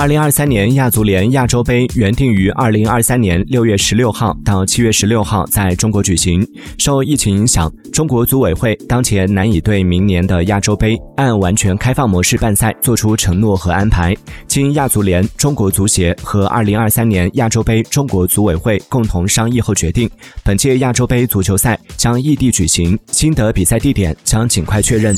二零二三年亚足联亚洲杯原定于二零二三年六月十六号到七月十六号在中国举行。受疫情影响，中国组委会当前难以对明年的亚洲杯按完全开放模式办赛做出承诺和安排。经亚足联、中国足协和二零二三年亚洲杯中国组委会共同商议后决定，本届亚洲杯足球赛将异地举行，新的比赛地点将尽快确认。